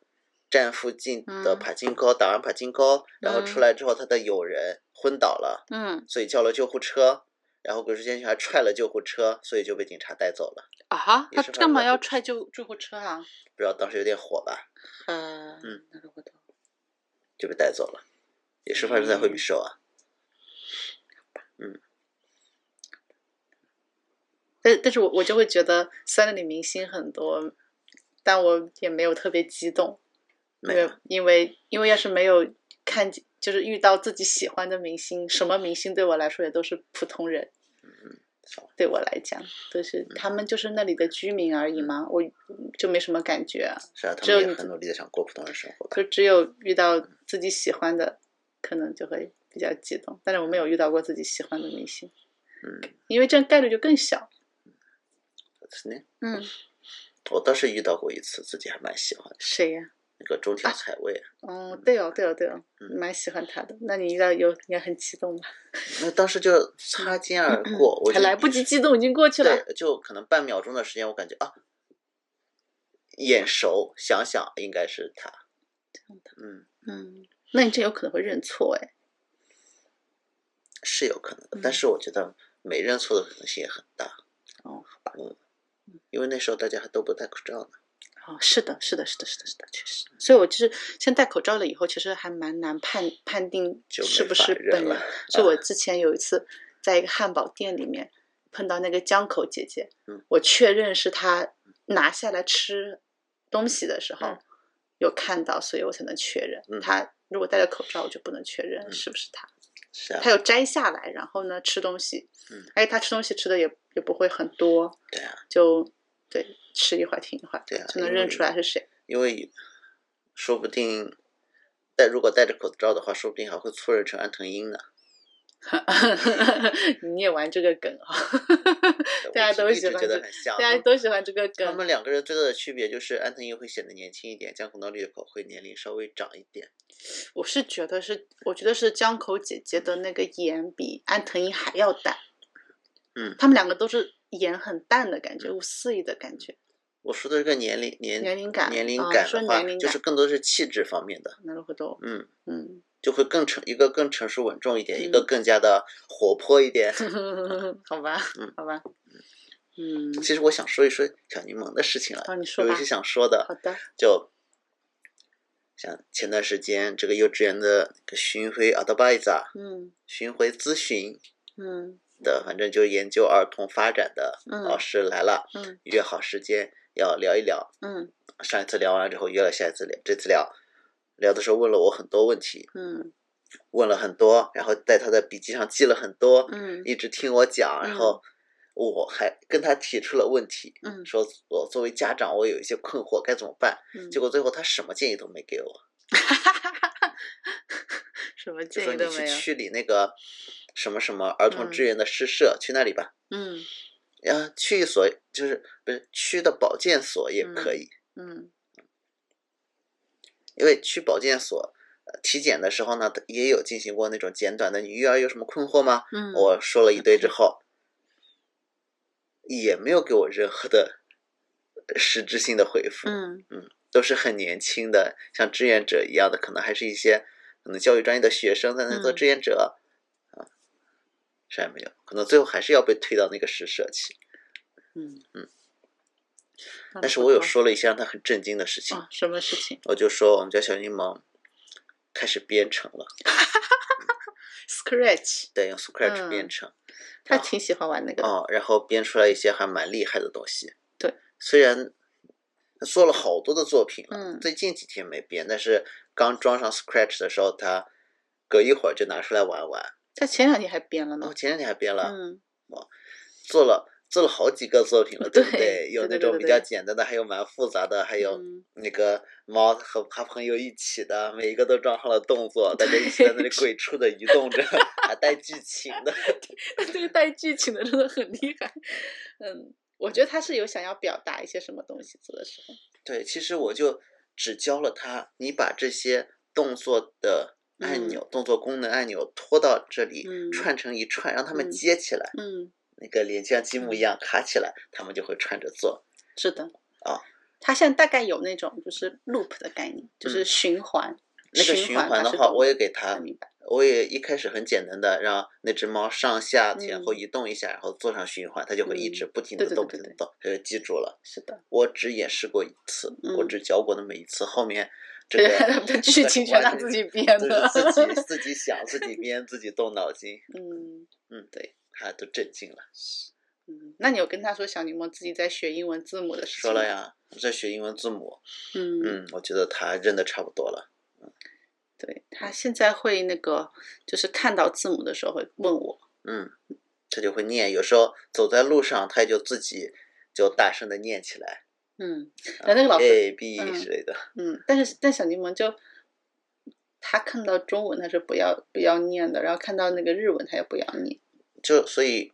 站附近的
嗯
帕金高打完帕金高，然后出
嗯
来之后，他的友人昏倒了，
嗯
所以叫了救护车。 然后鬼树千寻还踹了救护车，所以就被警察带走了。
啊哈，他
也是发
干嘛要
生在惠比
踹救救护车啊？
不知道当时有点火吧，
呃，
嗯，
なるほど。
就被带走了。也是发生在惠比寿啊。嗯，
但但是我我就会觉得，虽然那里明星很多，但我也没有特别激动，因为
没有
因为因为要是没有看见， 就是遇到自己喜欢的明星，什么明星对我来说也都是普通人。
少
对我来讲，都是他们就是那里的居民而已嘛，我就没什么感觉啊。
是啊，他
只有你
们也很努力的想过普通人生活吧。
就只有遇到自己喜欢的，可能就会比较激动。但是我没有遇到过自己喜欢的明星，
嗯，
因为这样概率就更小。
是呢，
嗯，
我倒是遇到过一次，自己还蛮喜欢的，
谁呀、
那个中田彩未。
哦，对哦，对哦，对哦，
嗯
蛮喜欢他的。那你应该有应该很激动吧？*laughs*
那当时就擦肩而过，我
还来不及激动，已经过去了。
对，就可能半秒钟的时间，我感觉啊，眼熟，想想应该是他。嗯，
嗯，那你这有可能会认错哎。
是有可能的，但
嗯
是我觉得没认错的可能性也很大，
哦，好吧。
因为那时候大家还都不戴口罩呢。
哦，是的，是的，是的，是的，是的，确实。所以我就是现在戴口罩了以后，其实还蛮难判判定
就是
不是本人。所以我之前有一次在一个汉堡店里面碰到那个江口姐姐，
嗯
我确认是她拿下来吃东西的时候、
嗯
有看到，所以我才能确认。
嗯
她如果戴着口罩，我就不能确认
嗯
是不是她。
是啊
她，有摘下来，然后呢吃东西，
嗯
而且她吃东西吃的也也不会很多，
对啊，
就对吃一会儿停一会儿，
对啊
就能认出来是谁。
因为说不定戴如果戴着口罩的话，说不定还会错认成安藤樱呢。*laughs*
你也玩这个梗啊？*laughs* 大家都喜欢。大家都喜欢这个梗
他们。两个人最大的区别就是安藤英会显得年轻一点，江口闹绿口会年龄稍微长一点。
我是觉得是，我觉得是江口姐姐的那个眼比安藤英还要淡。
嗯
他们两个都是颜很淡的感觉，五四一的感觉。
我说的这个年龄年
年龄感
年龄
啊说
感的话，
年龄感
就是更多是气质方面的，
なるほど。
嗯，
嗯，
就会更成一个更成熟稳重一点，
嗯
一个更加的活泼一点。*laughs*
好吧
嗯，
好吧。嗯，
其实我想说一说小柠檬的事情了，
哦，你说吧
有一些。想说的
好，的。
就像前段时间这个幼稚园的那个巡回 advisor
嗯
巡回咨询
嗯
的，反正就研究儿童发展的
嗯
老师来了，
嗯
约好时间要聊一聊。
嗯
上一次聊完了之后约了下一次聊，这次聊聊的时候问了我很多问题，
嗯
问了很多，然后在他的笔记上记了很多，
嗯
一直听我讲，
嗯
然后我还跟他提出了问题，
嗯
说我作为家长我有一些困惑该怎么办，
嗯。
结果最后他什么建议都没给我，*laughs*
什么建议都没有。
你去区里那个什么什么儿童志愿的诗社，去那里吧。
嗯
呀，区一所就是不是区的保健所也可以，
嗯
因为区保健所。呃体检的时候呢，也有进行过那种简短的，你育儿有什么困惑吗？
嗯。
我说了一堆之 *laughs* 后，也没有给我任何的呃实质性的回复，
嗯嗯
都是很年轻的，像志愿者一样的，可能还是一些可能教育专业的学生在那做
嗯
志愿者，啊，啥也没有，可能最后还是要被推到那个实社去。
嗯
嗯。但是我有说了一些让他很震惊的事情，
啊，什么事情
我就说我们家小柠檬开始编程了？*laughs*
Scratch，
对，用 Scratch
嗯
编程。
他挺喜欢玩那个的。
哦，然后编出来一些还蛮厉害的东西。
对，
虽然做了好多的作品了，
嗯
最近几天没编，但是刚装上 Scratch 的时候，他隔一会儿就拿出来玩玩。
他前两天还编了呢
哦。前两天还编了，
嗯
做了做了好几个作品了，*laughs* 对不
对
有那种比较简单的，还有蛮复杂的，还有
嗯
那个猫和他朋友一起的，每一个都装上了动作，大家一起在那里鬼畜的移动着，还带剧情的。*laughs*
这个带剧情的真的很厉害。嗯，我觉得他是有想要表达一些什么东西做的时候。
对，其实我就只教了他，你把这些动作的按钮、动作功能按钮拖到这里，
嗯
串成一串，让他们
嗯
接起来，
嗯，
那个连像积木一样卡起来，他们就会串着做。
是的。
啊，
它现在大概有那种就是 loop 的概念，就是
嗯
循环。
那个循环的话，我也给他
的明白。
我也一开始很简单的让那只猫上下前后
嗯
移动一下，然后做上循环，它就会一
嗯
直不停
对
的动，动，它就记住了。
是的，
我只演示过一次，我
嗯
只教过那么一次，后面这个 *laughs*
对剧情全他自己编的。
自己 *laughs* 自己想、自己编、自己动脑筋，
嗯，
嗯，对，他都震惊了。
嗯嗯，那你有跟他说小柠檬自己在学英文字母的事情
说了。呀，我在学英文字母。
嗯，
嗯，我觉得他认的差不多了。
对他现在会那个，就是看到字母的时候会问我。
嗯，他就会念，有时候走在路上，他就自己就大声的念起来
嗯，然后那个老师
，，A B
嗯
之类的。
嗯，但是但小柠檬就他看到中文他是不要不要念的，然后看到那个日文他也不要念。
就所以，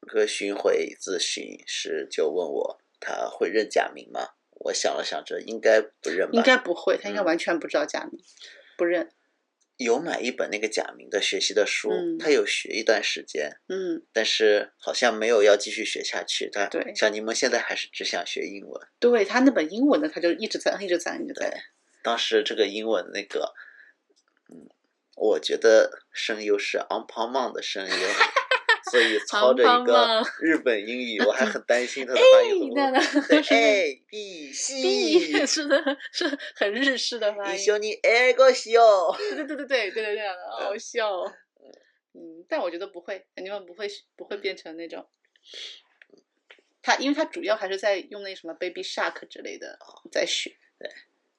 那个巡回咨询师就问我，他会认假名吗？我想了想着，应该不认吧。
应该不会，他应该
嗯
完全不知道假名，不认。
有买一本那个假名的学习的书，
嗯
他有学一段时间，
嗯，
但是好像没有要继续学下去。他
对
小柠檬现在还是只想学英文。
对他那本英文的他就一直在一直在一直在。
当时这个英文那个，嗯，我觉得声优是 on p o m a n 的声优，*laughs* 所以操*laughs* 着一
Anpanman
个*laughs* 日本英语，我还很担心他的发音
那
怎么。对
那是
A B C，
B 是的，是很日式的发音。
一緒に英語しよう。
对对对对对对对，好好笑哦。嗯，但我觉得不会，你们不会不会变成那种。他因为他主要还是在用那什么 Baby Shark 之类的在学。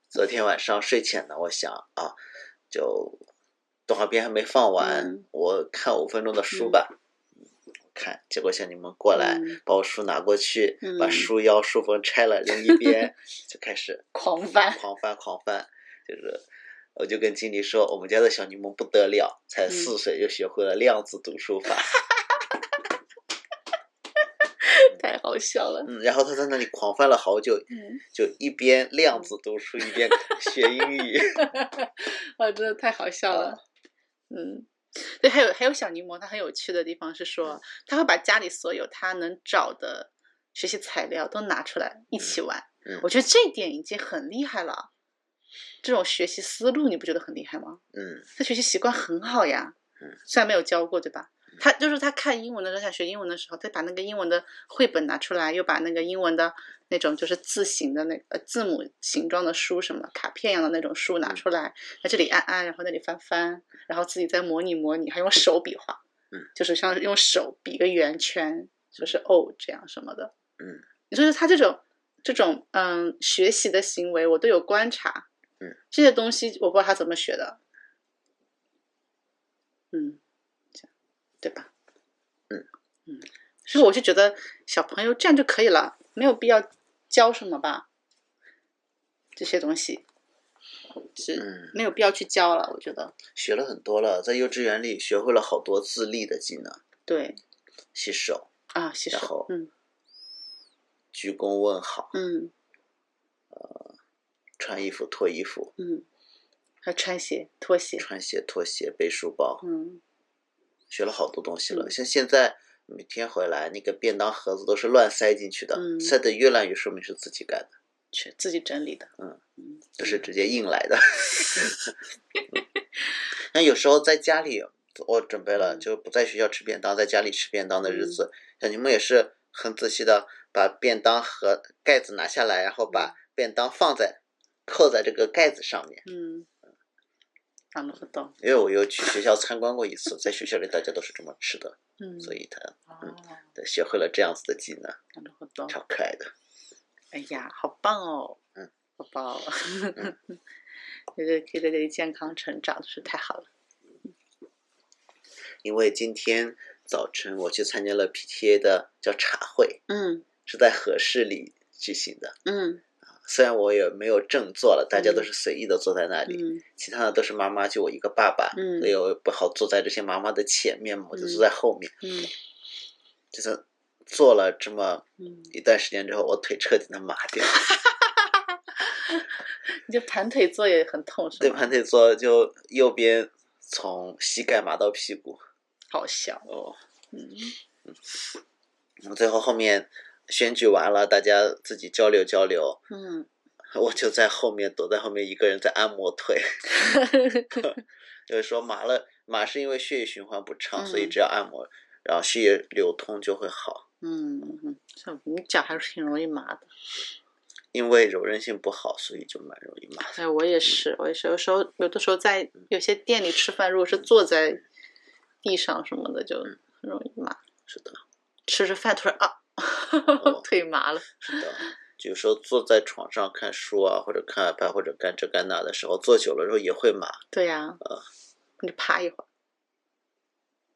昨天晚上睡前呢，我想啊，就动画片还没放完，
嗯
我看五分钟的书吧。 看，结果小柠檬过来，
嗯
把我书拿过去，把
嗯
书腰、书封拆了扔一边，*laughs* 就开始
狂翻
狂翻狂翻，就是。我就跟经理说，我们家的小柠檬不得了，才
嗯
四岁就学会了量子读书法。*laughs*
太好笑了。
嗯，然后他在那里狂翻了好久，
嗯，
就一边量子读书一边 *laughs* 学英语。
哇，真的太好笑了。嗯，对，还有还有小柠檬，它很有趣的地方是说，他会把家里所有他能找的学习材料都拿出来一起玩。
嗯
我觉得这一点已经很厉害了。这种学习思路，你不觉得很厉害吗？
嗯
他学习习惯很好呀。
嗯，
虽然没有教过，对吧？他就是他看英文的时候，想学英文的时候，他把那个英文的绘本拿出来，又把那个英文的那种就是字形的那个呃字母形状的书，什么卡片一样的那种书拿出来，在这里按按，然后那里翻翻，然后自己再模拟模拟，还用手比划，
嗯，
就是像用手比个圆圈，就是哦这样什么的，
嗯，
你说他这种这种嗯学习的行为，我都有观察，
嗯，
这些东西我不知道他怎么学的，嗯，对吧？
嗯
嗯，所以我就觉得小朋友这样就可以了，没有必要教什么吧，这些东西是
嗯，
没有必要去教了，我觉得。
学了很多了，在幼稚园里学会了好多自立的技能，
对。
洗手、
啊，洗手，嗯。
鞠躬问好、
嗯。
穿衣服、脱衣服、
嗯，还穿鞋、脱鞋，
穿鞋、脱鞋、背书包，
嗯
学了好多东西了。
嗯。
像现在每天回来，那个便当盒子都是乱塞进去的，
嗯
塞得越乱越说明是自己干的，
去自己整理的，
嗯。
嗯，
不是直接硬来的。*laughs* 那有时候在家里，我准备了，
嗯。
就不在学校吃便当，在家里吃便当的日子，小柠檬也是很仔细的把便当盒盖子拿下来，然后把便当放在扣在这个盖子上面。
嗯，なるほど，
因为我有去学校参观过一次，在学校里大家都是这么吃的，
嗯，
所以他
哦，
对学会了这样子的技能，
なるほど。
超可爱的。
哎呀，好棒哦！
嗯，
宝宝，*laughs* 觉得可以在这里健康成长，真是太好了。
因为今天早晨我去参加了 PTA 的叫茶会，
嗯
是在合适里举行的。
嗯
虽然我也没有正坐了，大家都是随意的坐在那里，
嗯
其他的都是妈妈，就我一个爸爸，
嗯
所以我也不好坐在这些妈妈的前面嘛，我就
嗯
坐在后面。
嗯
就是坐了这么
嗯，
一段时间之后，我腿彻底的麻掉。*laughs*
你就盘腿坐也很痛是吗？
对，盘腿坐就右边从膝盖麻到屁股。
好笑。
哦，
嗯
嗯最后后面选举完了，大家自己交流交流，
嗯，
我就在后面躲在后面一个人在按摩腿。*laughs* 就是说麻了，麻是因为血液循环不畅，所以
嗯
只要按摩，然后血液流通就会好。
嗯嗯，像你脚还是挺容易麻的。
因为柔韧性不好，所以就蛮容易麻。
哎，我也是，我也是，有时候有的时候在有些店里吃饭，如果是坐在地上什么的，就很容易麻。
是的，
吃着饭突然啊，*laughs* 腿麻了。
是的，有时候坐在床上看书啊，或者看 iPad 或者干这干那的时候，坐久了之后也会麻。
对呀、
呃
你就趴一会儿，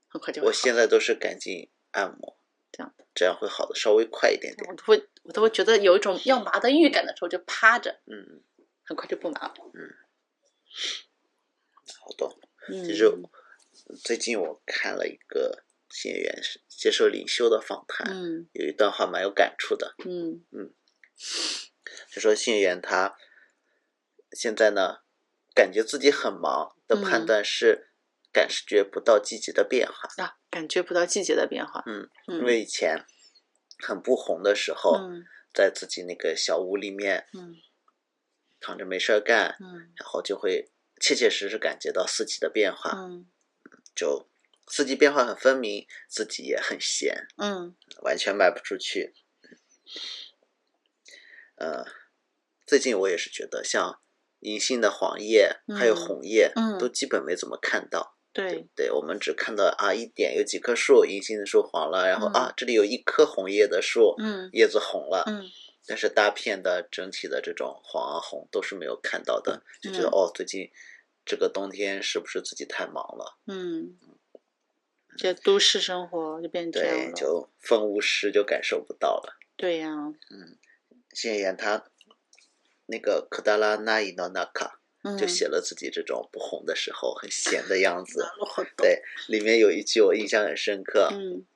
很快就
我现在都是赶紧按摩，
这样
这样会好的稍微快一点点。
我都会我都会觉得有一种要麻的预感的时候，就趴着，
嗯，
很快就不麻了。
好懂。
嗯，
其实最近我看了一个新演员是接受领袖的访谈，
嗯。
有一段话蛮有感触的，
嗯。嗯。
就说新演员他现在呢，感觉自己很忙的判
嗯。
断是感觉不到季节的变化，
啊，感觉不到季节的变化。
嗯，
嗯，
因为以前很不红的时候，
嗯
在自己那个小屋里面
嗯
躺着没事儿干，
嗯
然后就会切切实实感觉到四季的变化，
嗯。
就四季变化很分明，自己也很闲，
嗯
完全卖不出去。呃，最近我也是觉得，像银杏的黄叶还有
嗯
红叶，
嗯
都基本没怎么看到。
对，
对，我们只看到啊一点有几棵树，银杏的树黄了，然后、
嗯
啊这里有一棵红叶的树，
嗯
叶子红了，
嗯
但是大片的整体的这种黄啊红都是没有看到的，就觉得、
嗯
哦，最近这个冬天是不是自己太忙了？
嗯，这都市生活就变这样
对，
了。
就风无湿就感受不到了。
对呀，
谢演员他那个可达拉那伊诺纳卡
嗯，
就写了自己这种不红的时候很闲的样子。
なるほ*laughs* ど
对，里面有一句我印象很深刻，
嗯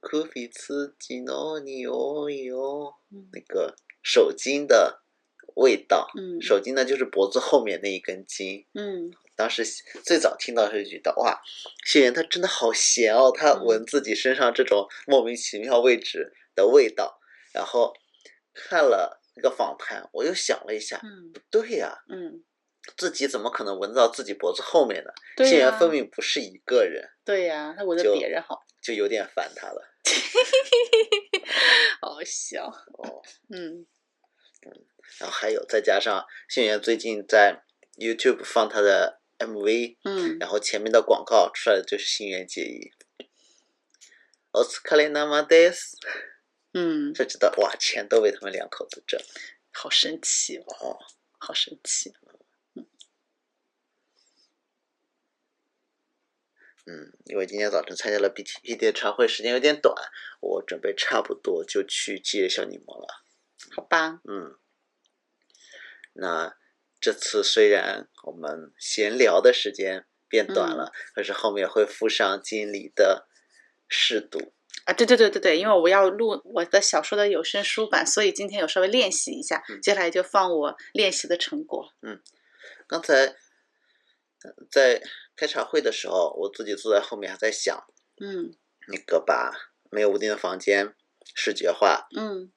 可比自己诺尼哦哟，
嗯
那个手巾的味道。
嗯
手巾呢，就是脖子后面那一根筋。
嗯
当时最早听到是觉得哇，谢元他真的好闲哦，他
嗯
闻自己身上这种莫名其妙位置的味道。然后看了那个访谈，我又想了一下，
嗯
不对呀、
嗯，
自己怎么可能闻到自己脖子后面呢？
对
谢元分明不是一个人，
对呀，他闻着
就
别人好，
就有点烦他了。*laughs*
好笑。
哦，
嗯
然后还有再加上谢元最近在 YouTube 放他的 MV，
嗯
然后前面的广告出来的就是新垣结衣。お疲れ様です。
嗯，
就知道哇，钱都被他们两口子挣
好生气哦，
哦。
好生气。
嗯，因为今天早晨参加了 BTP 的茶会，时间有点短，我准备差不多就去接小柠檬了。
好吧，
嗯，那 这次虽然我们闲聊的时间变短了，可是后面会附上经理的试读。
啊，对对对对对，因为我要录我的小说的有声书版，所以今天有稍微练习一下，
嗯
接下来就放我练习的成果。
嗯刚才呃在开茶会的时候，我自己坐在后面还在想，
嗯
那个把没有屋顶的房间视觉化，
嗯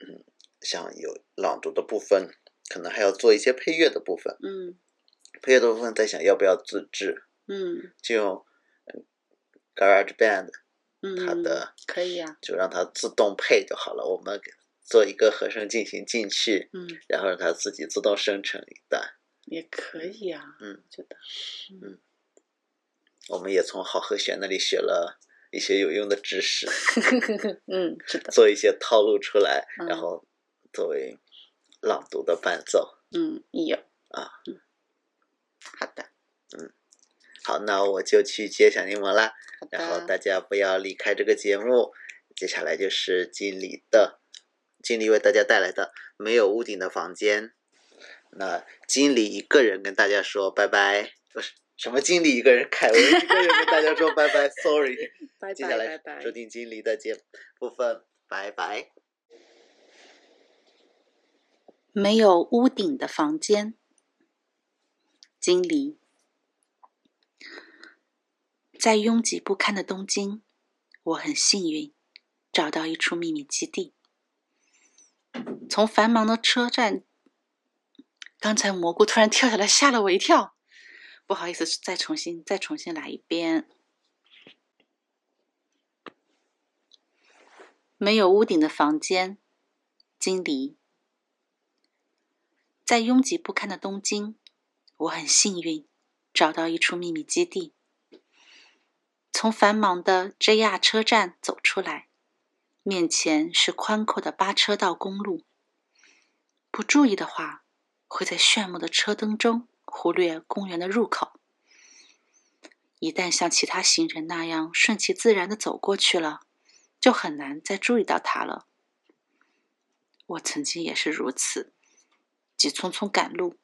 嗯
像有朗读的部分，可能还要做一些配乐的部分。
嗯
配乐的部分在想要不要自制，
嗯
就用嗯 Garage Band，
嗯，
它的
可以啊，
就让它自动配就好了。我们给做一个和声进行进去，
嗯，
然后让它自己自动生成一段。
也可以啊，
嗯
我觉得，
我们也从好和弦那里学了一些有用的知识，*laughs*
嗯，是的，
做一些套路出来，
嗯
然后作为朗读的伴奏。
嗯，有
啊，
嗯，好的，嗯
好，那我就去接小柠檬啦。然后，大家不要离开这个节目。接下来就是经理的，经理为大家带来的没有屋顶的房间。那经理一个人跟大家说拜拜，不是什么经理一个人，凯文一个人跟大家说拜拜，sorry。*laughs*
拜
接下来收。听经理的节部分，拜拜。
没有屋顶的房间。经理在拥挤不堪的东京，我很幸运找到一处秘密基地。从繁忙的车站，刚才蘑菇突然跳下来，吓了我一跳。不好意思，再重新，再重新来一遍。没有屋顶的房间，经理在拥挤不堪的东京，我很幸运找到一处秘密基地。从繁忙的 JR 车站走出来，面前是宽阔的八车道公路。不注意的话，会在炫目的车灯中忽略公园的入口。一旦像其他行人那样顺其自然的走过去了，就很难再注意到它了。我曾经也是如此，急匆匆赶路。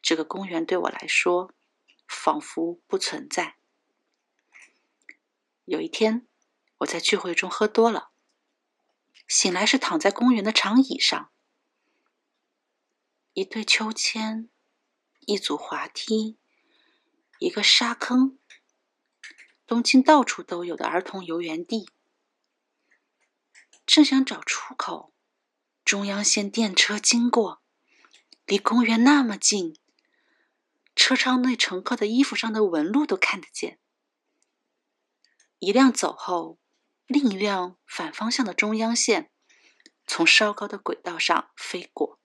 这个公园对我来说，仿佛不存在。有一天，我在聚会中喝多了，醒来是躺在公园的长椅上，一对秋千，一组滑梯，一个沙坑，东京到处都有的儿童游园地。正想找出口，中央线电车经过，离公园那么近，车窗内乘客的衣服上的纹路都看得见。一辆走后，另一辆反方向的中央线从稍高的轨道上飞过。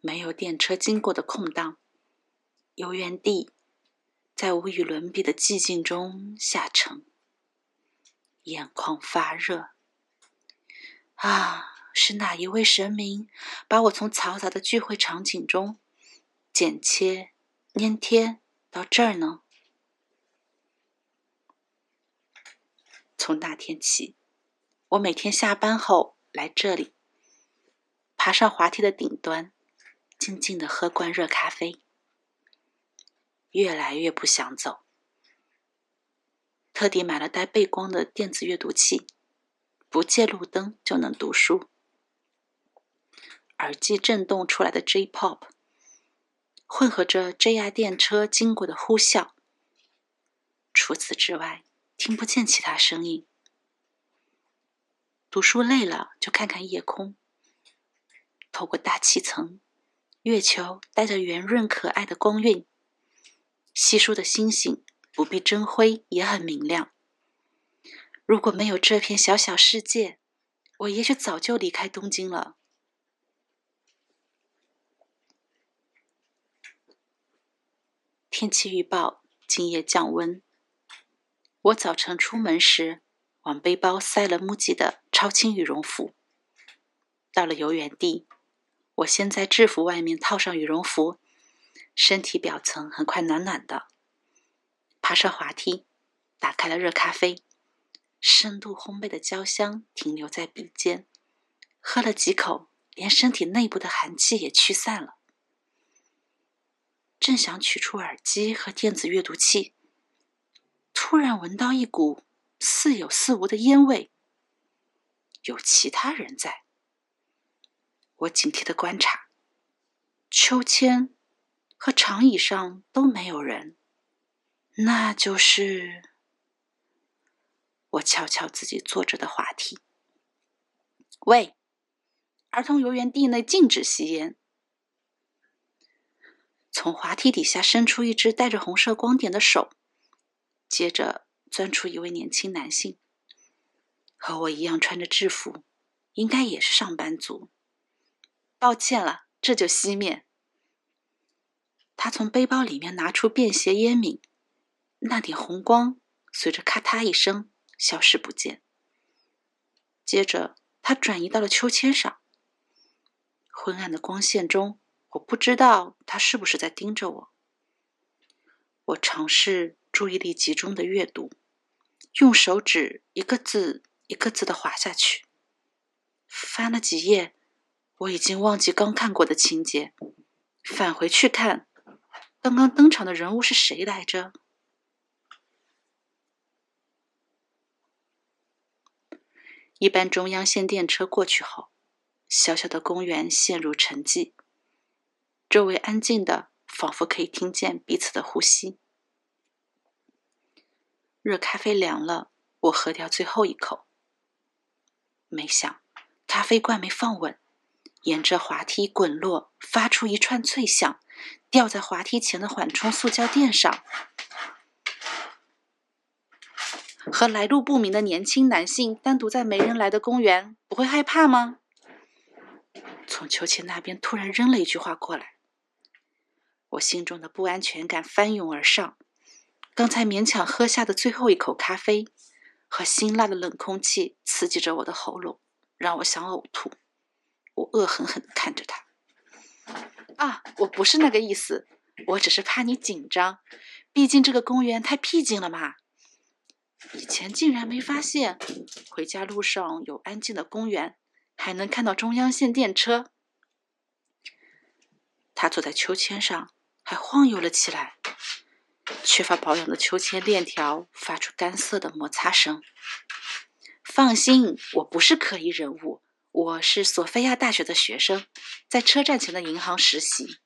没有电车经过的空档，游园地在无与伦比的寂静中下沉，眼眶发热。啊，是哪一位神明把我从嘈杂的聚会场景中剪切、粘贴到这儿呢？从那天起，我每天下班后来这里，爬上滑梯的顶端，静静的喝罐热咖啡。越来越不想走，特地买了带背光的电子阅读器，不借路灯就能读书。耳机震动出来的 J-pop，混合着 JR 电车经过的呼啸。除此之外。听不见其他声音。读书累了，就看看夜空。透过大气层，月球带着圆润可爱的光晕。稀疏的星星不必争辉，也很明亮。如果没有这片小小世界，我也许早就离开东京了。天气预报：今夜降温。我早晨出门时，往背包塞了 MUJI 的超轻羽绒服。到了游园地，我先在制服外面套上羽绒服，身体表层很快暖暖的。爬上滑梯，打开了热咖啡，深度烘焙的焦香停留在鼻尖。喝了几口，连身体内部的寒气也驱散了。正想取出耳机和电子阅读器。突然闻到一股似有似无的烟味，有其他人在。我警惕的观察，秋千和长椅上都没有人，那就是我悄悄自己坐着的滑梯。喂，儿童游园地内禁止吸烟。从滑梯底下伸出一只带着红色光点的手。接着钻出一位年轻男性，和我一样穿着制服，应该也是上班族。抱歉了，这就熄灭。他从背包里面拿出便携烟皿，那点红光随着咔嗒一声消失不见。接着他转移到了秋千上，昏暗的光线中，我不知道他是不是在盯着我。我尝试。注意力集中的阅读，用手指一个字一个字的划下去。翻了几页，我已经忘记刚看过的情节，返回去看，刚刚登场的人物是谁来着？一班中央线电车过去后，小小的公园陷入沉寂，周围安静的，仿佛可以听见彼此的呼吸。热咖啡凉了，我喝掉最后一口。没想，咖啡罐没放稳，沿着滑梯滚落，发出一串脆响，掉在滑梯前的缓冲塑胶垫上。和来路不明的年轻男性单独在没人来的公园，不会害怕吗？从秋千那边突然扔了一句话过来，我心中的不安全感翻涌而上。刚才勉强喝下的最后一口咖啡和辛辣的冷空气刺激着我的喉咙，让我想呕吐。我恶狠狠地看着他。啊，我不是那个意思，我只是怕你紧张，毕竟这个公园太僻静了嘛。以前竟然没发现，回家路上有安静的公园，还能看到中央线电车。他坐在秋千上，还晃悠了起来。缺乏保养的秋千链条发出干涩的摩擦声。放心，我不是可疑人物，我是索菲亚大学的学生，在车站前的银行实习。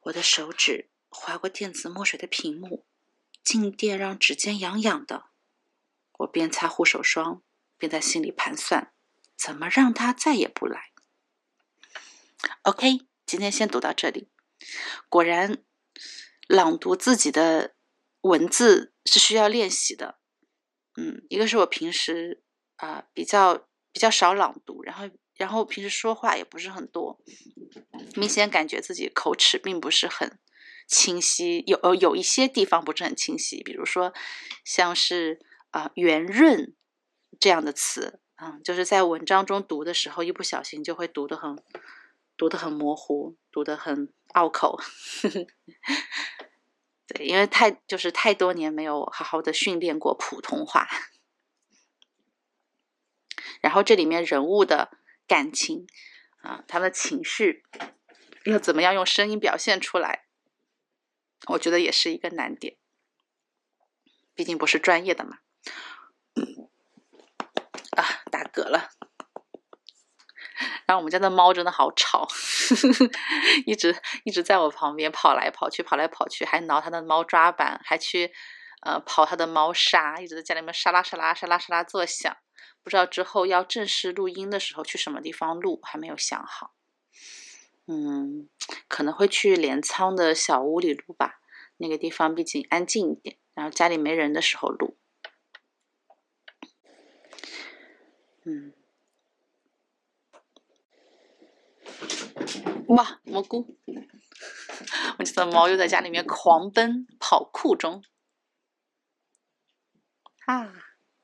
我的手指划过电子墨水的屏幕，静电让指尖痒痒的。我边擦护手霜，边在心里盘算，怎么让他再也不来。OK，今天先读到这里。果然。朗读自己的文字是需要练习的，嗯，一个是我平时啊比较比较少朗读，然后然后平时说话也不是很多，明显感觉自己口齿并不是很清晰，有有一些地方不是很清晰，比如说像是啊圆润这样的词，嗯，就是在文章中读的时候，一不小心就会读得很读得很模糊，读得很拗口。*laughs* 对，因为太就是太多年没有好好的训练过普通话，然后这里面人物的感情啊，他们的情绪要怎么样用声音表现出来，我觉得也是一个难点，毕竟不是专业的嘛。*coughs* 啊，打嗝了。然后我们家的猫真的好吵，*laughs* 一直一直在我旁边跑来跑去，跑来跑去，还挠它的猫抓板，还去呃刨它的猫砂，一直在家里面沙拉沙拉沙拉沙拉作响。不知道之后要正式录音的时候去什么地方录，还没有想好。嗯，可能会去镰仓的小屋里录吧，那个地方毕竟安静一点，然后家里没人的时候录。嗯。哇，蘑菇！我家的猫又在家里面狂奔跑酷中。啊，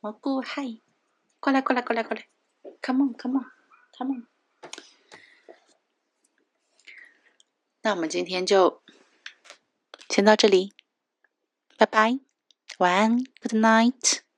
蘑菇，嗨，过来，过来，过来，过来，Come on，Come on，Come on。那我们今天就先到这里，拜拜，晚安，Good night。